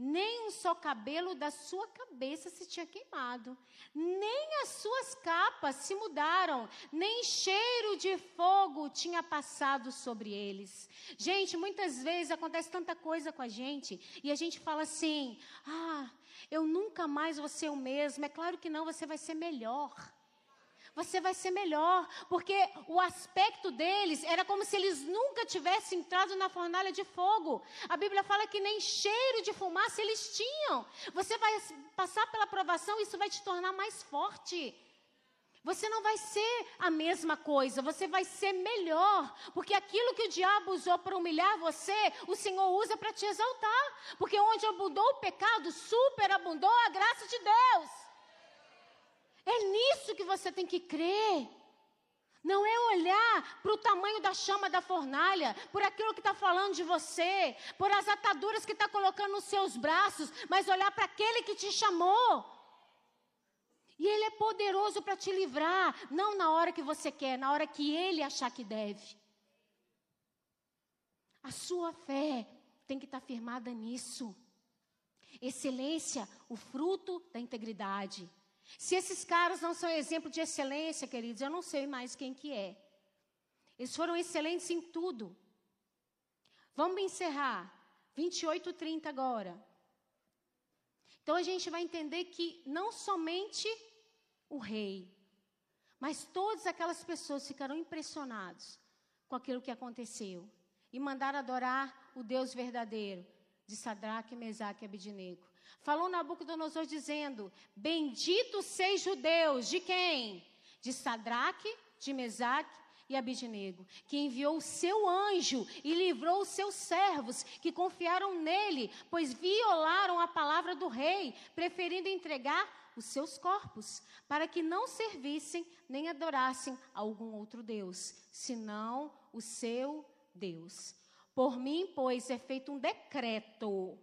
[SPEAKER 1] nem um só cabelo da sua cabeça se tinha queimado, nem as suas capas se mudaram, nem cheiro de fogo tinha passado sobre eles. Gente, muitas vezes acontece tanta coisa com a gente e a gente fala assim: ah, eu nunca mais vou ser o mesmo. É claro que não, você vai ser melhor você vai ser melhor, porque o aspecto deles era como se eles nunca tivessem entrado na fornalha de fogo. A Bíblia fala que nem cheiro de fumaça eles tinham. Você vai passar pela provação, isso vai te tornar mais forte. Você não vai ser a mesma coisa, você vai ser melhor, porque aquilo que o diabo usou para humilhar você, o Senhor usa para te exaltar, porque onde abundou o pecado, superabundou a graça de Deus. É nisso que você tem que crer. Não é olhar para o tamanho da chama da fornalha, por aquilo que está falando de você, por as ataduras que está colocando nos seus braços, mas olhar para aquele que te chamou. E Ele é poderoso para te livrar, não na hora que você quer, na hora que Ele achar que deve. A sua fé tem que estar tá firmada nisso. Excelência, o fruto da integridade. Se esses caras não são exemplo de excelência, queridos, eu não sei mais quem que é. Eles foram excelentes em tudo. Vamos encerrar. 28, 30 agora. Então a gente vai entender que não somente o rei, mas todas aquelas pessoas ficaram impressionados com aquilo que aconteceu e mandaram adorar o Deus verdadeiro de Sadraque, Mesaque e Abidinego. Falou Nabucodonosor dizendo: Bendito seja o Deus de quem? De Sadraque, de Mesaque e Abidinego, que enviou o seu anjo e livrou os seus servos que confiaram nele, pois violaram a palavra do rei, preferindo entregar os seus corpos, para que não servissem nem adorassem a algum outro Deus, senão o seu Deus. Por mim, pois, é feito um decreto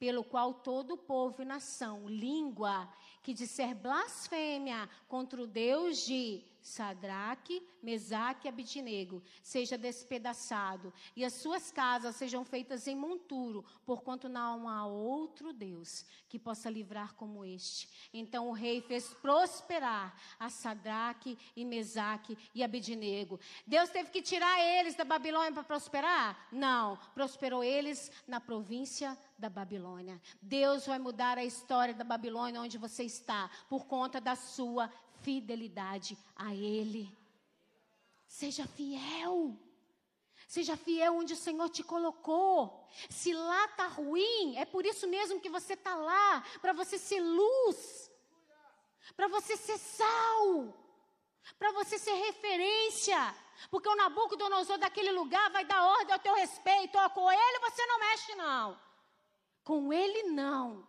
[SPEAKER 1] pelo qual todo povo e nação, língua, que disser blasfêmia contra o Deus de Sadraque, Mesaque e Abidinego, seja despedaçado, e as suas casas sejam feitas em monturo, porquanto não há outro Deus que possa livrar como este. Então o rei fez prosperar a Sadraque e Mesaque e Abidinego. Deus teve que tirar eles da Babilônia para prosperar? Não, prosperou eles na província da Babilônia. Deus vai mudar a história da Babilônia onde você está, por conta da sua fidelidade a Ele. Seja fiel. Seja fiel onde o Senhor te colocou. Se lá está ruim, é por isso mesmo que você está lá para você ser luz, para você ser sal, para você ser referência. Porque o Nabucodonosor daquele lugar vai dar ordem ao teu respeito. Ó, com ele você não mexe, não. Com ele não.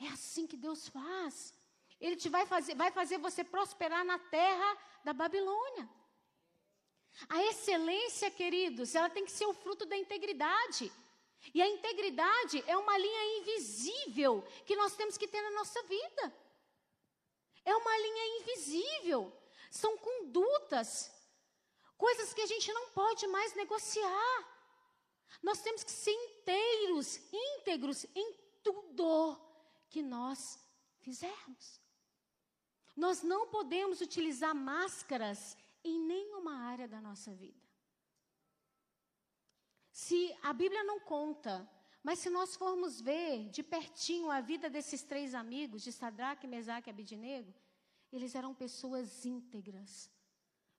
[SPEAKER 1] É assim que Deus faz. Ele te vai fazer, vai fazer você prosperar na terra da Babilônia. A excelência, queridos, ela tem que ser o fruto da integridade. E a integridade é uma linha invisível que nós temos que ter na nossa vida. É uma linha invisível. São condutas, coisas que a gente não pode mais negociar. Nós temos que ser inteiros, íntegros em tudo que nós fizermos. Nós não podemos utilizar máscaras em nenhuma área da nossa vida. Se a Bíblia não conta, mas se nós formos ver de pertinho a vida desses três amigos, de Sadraque, Mesaque e Abidinego, eles eram pessoas íntegras,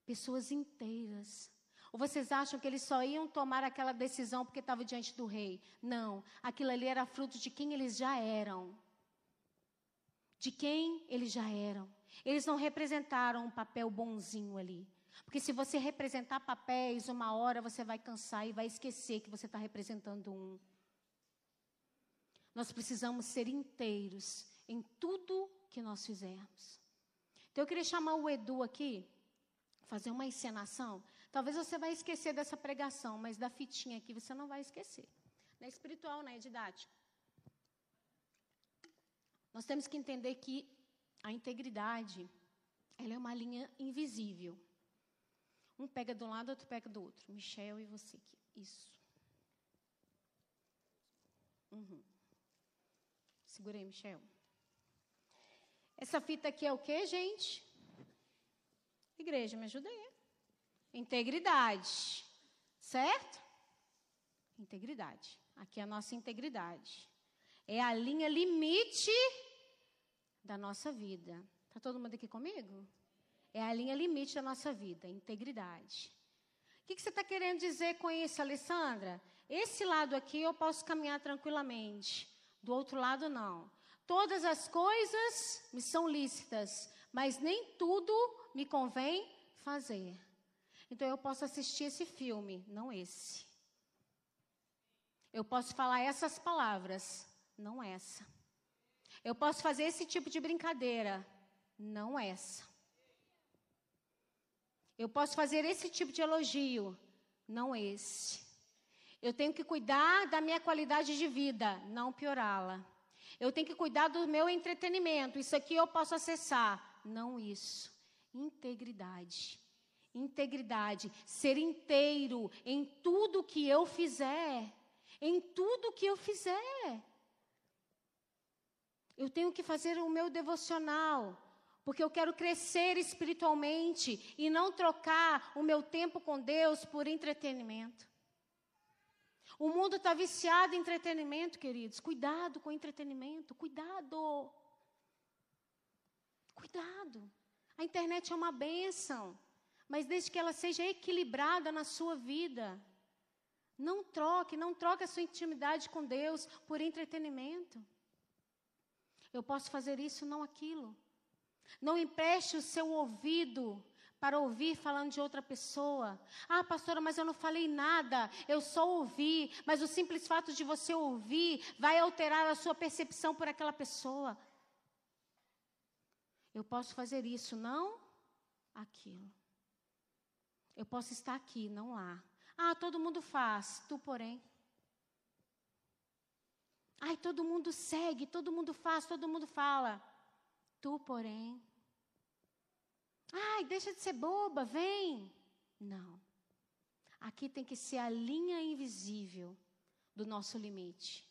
[SPEAKER 1] pessoas inteiras. Ou vocês acham que eles só iam tomar aquela decisão porque estavam diante do rei? Não, aquilo ali era fruto de quem eles já eram. De quem eles já eram. Eles não representaram um papel bonzinho ali. Porque se você representar papéis, uma hora você vai cansar e vai esquecer que você está representando um. Nós precisamos ser inteiros em tudo que nós fizermos. Então eu queria chamar o Edu aqui, fazer uma encenação. Talvez você vai esquecer dessa pregação, mas da fitinha aqui você não vai esquecer. Não é espiritual, não é didático. Nós temos que entender que a integridade, ela é uma linha invisível. Um pega de um lado, outro pega do outro. Michel e você. Isso. Uhum. Segura aí, Michel. Essa fita aqui é o que, gente? Igreja, me ajuda aí. Integridade. Certo? Integridade. Aqui é a nossa integridade. É a linha limite da nossa vida. Está todo mundo aqui comigo? É a linha limite da nossa vida, integridade. O que, que você está querendo dizer com isso, Alessandra? Esse lado aqui eu posso caminhar tranquilamente, do outro lado não. Todas as coisas me são lícitas, mas nem tudo me convém fazer. Então eu posso assistir esse filme, não esse. Eu posso falar essas palavras, não essa. Eu posso fazer esse tipo de brincadeira, não essa. Eu posso fazer esse tipo de elogio, não esse. Eu tenho que cuidar da minha qualidade de vida, não piorá-la. Eu tenho que cuidar do meu entretenimento. Isso aqui eu posso acessar, não isso. Integridade. Integridade, ser inteiro em tudo que eu fizer, em tudo que eu fizer. Eu tenho que fazer o meu devocional, porque eu quero crescer espiritualmente e não trocar o meu tempo com Deus por entretenimento. O mundo está viciado em entretenimento, queridos. Cuidado com entretenimento, cuidado. Cuidado. A internet é uma bênção, mas desde que ela seja equilibrada na sua vida. Não troque, não troque a sua intimidade com Deus por entretenimento. Eu posso fazer isso, não aquilo. Não empreste o seu ouvido para ouvir falando de outra pessoa. Ah, pastora, mas eu não falei nada, eu só ouvi. Mas o simples fato de você ouvir vai alterar a sua percepção por aquela pessoa. Eu posso fazer isso, não aquilo. Eu posso estar aqui, não lá. Ah, todo mundo faz, tu, porém. Ai, todo mundo segue, todo mundo faz, todo mundo fala. Tu, porém. Ai, deixa de ser boba, vem. Não. Aqui tem que ser a linha invisível do nosso limite.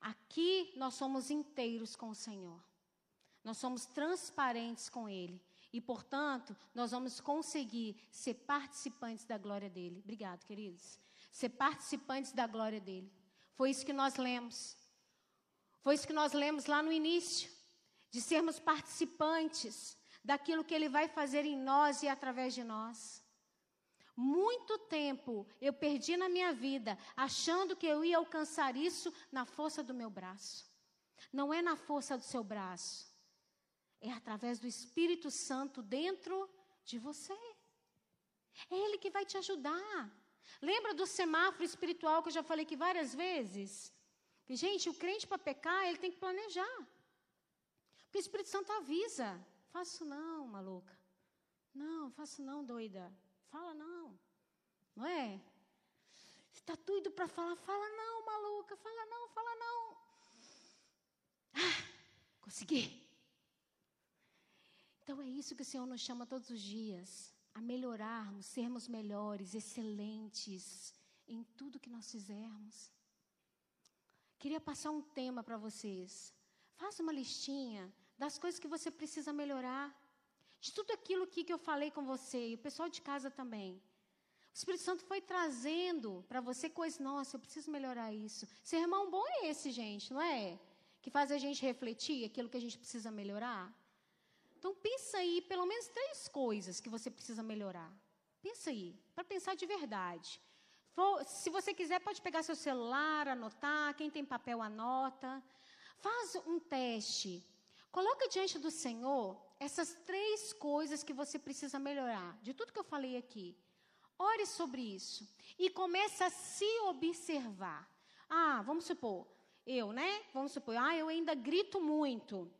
[SPEAKER 1] Aqui nós somos inteiros com o Senhor. Nós somos transparentes com Ele. E, portanto, nós vamos conseguir ser participantes da glória dele. Obrigado, queridos. Ser participantes da glória dele. Foi isso que nós lemos. Foi isso que nós lemos lá no início. De sermos participantes daquilo que ele vai fazer em nós e através de nós. Muito tempo eu perdi na minha vida achando que eu ia alcançar isso na força do meu braço. Não é na força do seu braço. É através do Espírito Santo dentro de você. É Ele que vai te ajudar. Lembra do semáforo espiritual que eu já falei aqui várias vezes? Que, gente, o crente para pecar, ele tem que planejar. Porque o Espírito Santo avisa. Faço não, maluca. Não, faço não, doida. Fala não. Não é? Está doido para falar? Fala não, maluca. Fala não, fala não. Ah, consegui. Então é isso que o Senhor nos chama todos os dias, a melhorarmos, sermos melhores, excelentes em tudo que nós fizermos. Queria passar um tema para vocês. Faça uma listinha das coisas que você precisa melhorar. De tudo aquilo aqui que eu falei com você, e o pessoal de casa também. O Espírito Santo foi trazendo para você coisas, nossa, eu preciso melhorar isso. Sermão bom é esse, gente, não é? Que faz a gente refletir aquilo que a gente precisa melhorar. Então pensa aí, pelo menos três coisas que você precisa melhorar. Pensa aí, para pensar de verdade. For, se você quiser, pode pegar seu celular, anotar. Quem tem papel, anota. Faz um teste. Coloca diante do Senhor essas três coisas que você precisa melhorar, de tudo que eu falei aqui. Ore sobre isso e comece a se observar. Ah, vamos supor, eu, né? Vamos supor, ah, eu ainda grito muito.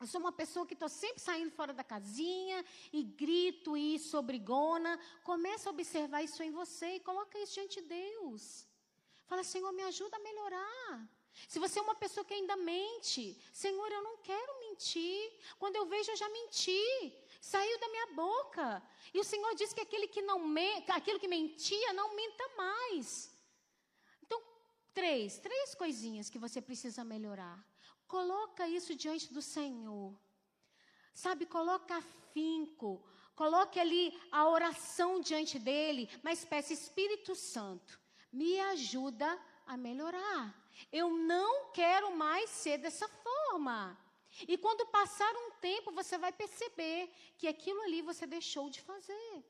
[SPEAKER 1] Eu sou uma pessoa que estou sempre saindo fora da casinha e grito isso, obrigona. Começa a observar isso em você e coloca isso diante de Deus. Fala, Senhor, me ajuda a melhorar. Se você é uma pessoa que ainda mente, Senhor, eu não quero mentir. Quando eu vejo, eu já menti. Saiu da minha boca. E o Senhor disse que aquele que não me, aquilo que mentia não minta mais. Então, três, três coisinhas que você precisa melhorar. Coloca isso diante do Senhor. Sabe, coloca afinco. Coloque ali a oração diante dele, mas peça Espírito Santo, me ajuda a melhorar. Eu não quero mais ser dessa forma. E quando passar um tempo, você vai perceber que aquilo ali você deixou de fazer.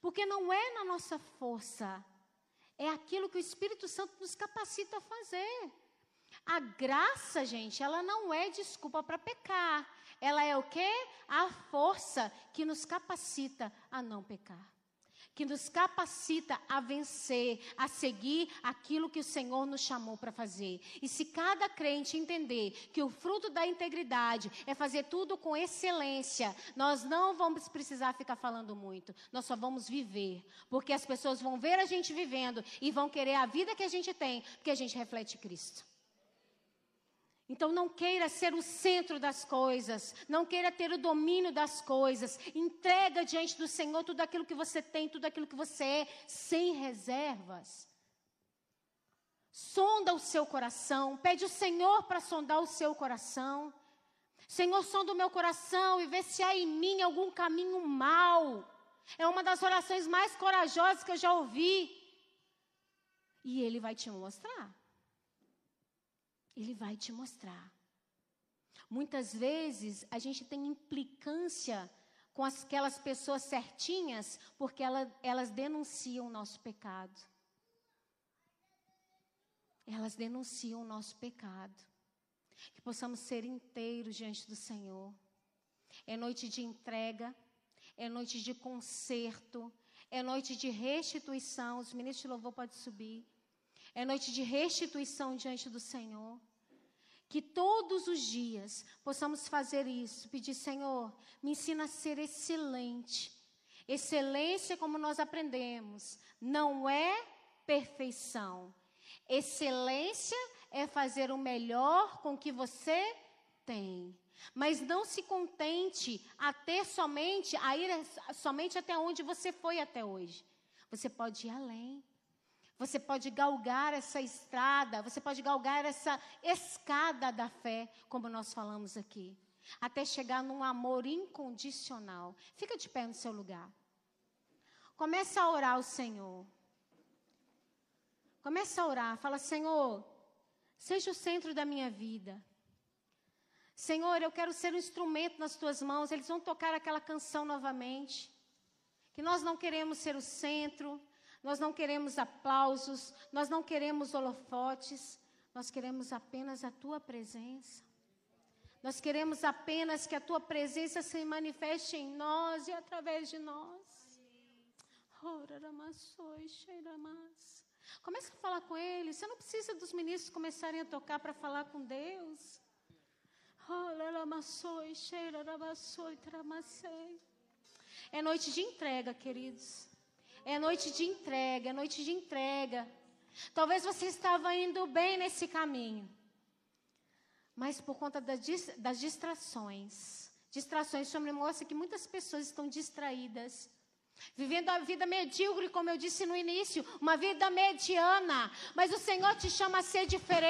[SPEAKER 1] Porque não é na nossa força, é aquilo que o Espírito Santo nos capacita a fazer. A graça, gente, ela não é desculpa para pecar. Ela é o quê? A força que nos capacita a não pecar que nos capacita a vencer, a seguir aquilo que o Senhor nos chamou para fazer. E se cada crente entender que o fruto da integridade é fazer tudo com excelência, nós não vamos precisar ficar falando muito, nós só vamos viver, porque as pessoas vão ver a gente vivendo e vão querer a vida que a gente tem, porque a gente reflete Cristo. Então não queira ser o centro das coisas, não queira ter o domínio das coisas. Entrega diante do Senhor tudo aquilo que você tem, tudo aquilo que você é, sem reservas. Sonda o seu coração, pede o Senhor para sondar o seu coração. Senhor, sonda o meu coração e vê se há em mim algum caminho mau. É uma das orações mais corajosas que eu já ouvi. E Ele vai te mostrar. Ele vai te mostrar. Muitas vezes a gente tem implicância com aquelas pessoas certinhas porque ela, elas denunciam o nosso pecado. Elas denunciam o nosso pecado. Que possamos ser inteiros diante do Senhor. É noite de entrega, é noite de conserto, é noite de restituição. Os ministros de louvor podem subir. É noite de restituição diante do Senhor. Que todos os dias possamos fazer isso, pedir, Senhor, me ensina a ser excelente. Excelência, como nós aprendemos, não é perfeição. Excelência é fazer o melhor com que você tem. Mas não se contente a ter somente, a ir somente até onde você foi até hoje. Você pode ir além. Você pode galgar essa estrada, você pode galgar essa escada da fé, como nós falamos aqui, até chegar num amor incondicional. Fica de pé no seu lugar. Começa a orar ao Senhor. Começa a orar, fala: Senhor, seja o centro da minha vida. Senhor, eu quero ser um instrumento nas tuas mãos. Eles vão tocar aquela canção novamente. Que nós não queremos ser o centro, nós não queremos aplausos, nós não queremos holofotes, nós queremos apenas a tua presença. Nós queremos apenas que a tua presença se manifeste em nós e através de nós. Comece a falar com ele. Você não precisa dos ministros começarem a tocar para falar com Deus. É noite de entrega, queridos. É noite de entrega, é noite de entrega. Talvez você estava indo bem nesse caminho. Mas por conta das distrações, distrações, me mostra que muitas pessoas estão distraídas. Vivendo a vida medíocre, como eu disse no início, uma vida mediana. Mas o Senhor te chama a ser diferente.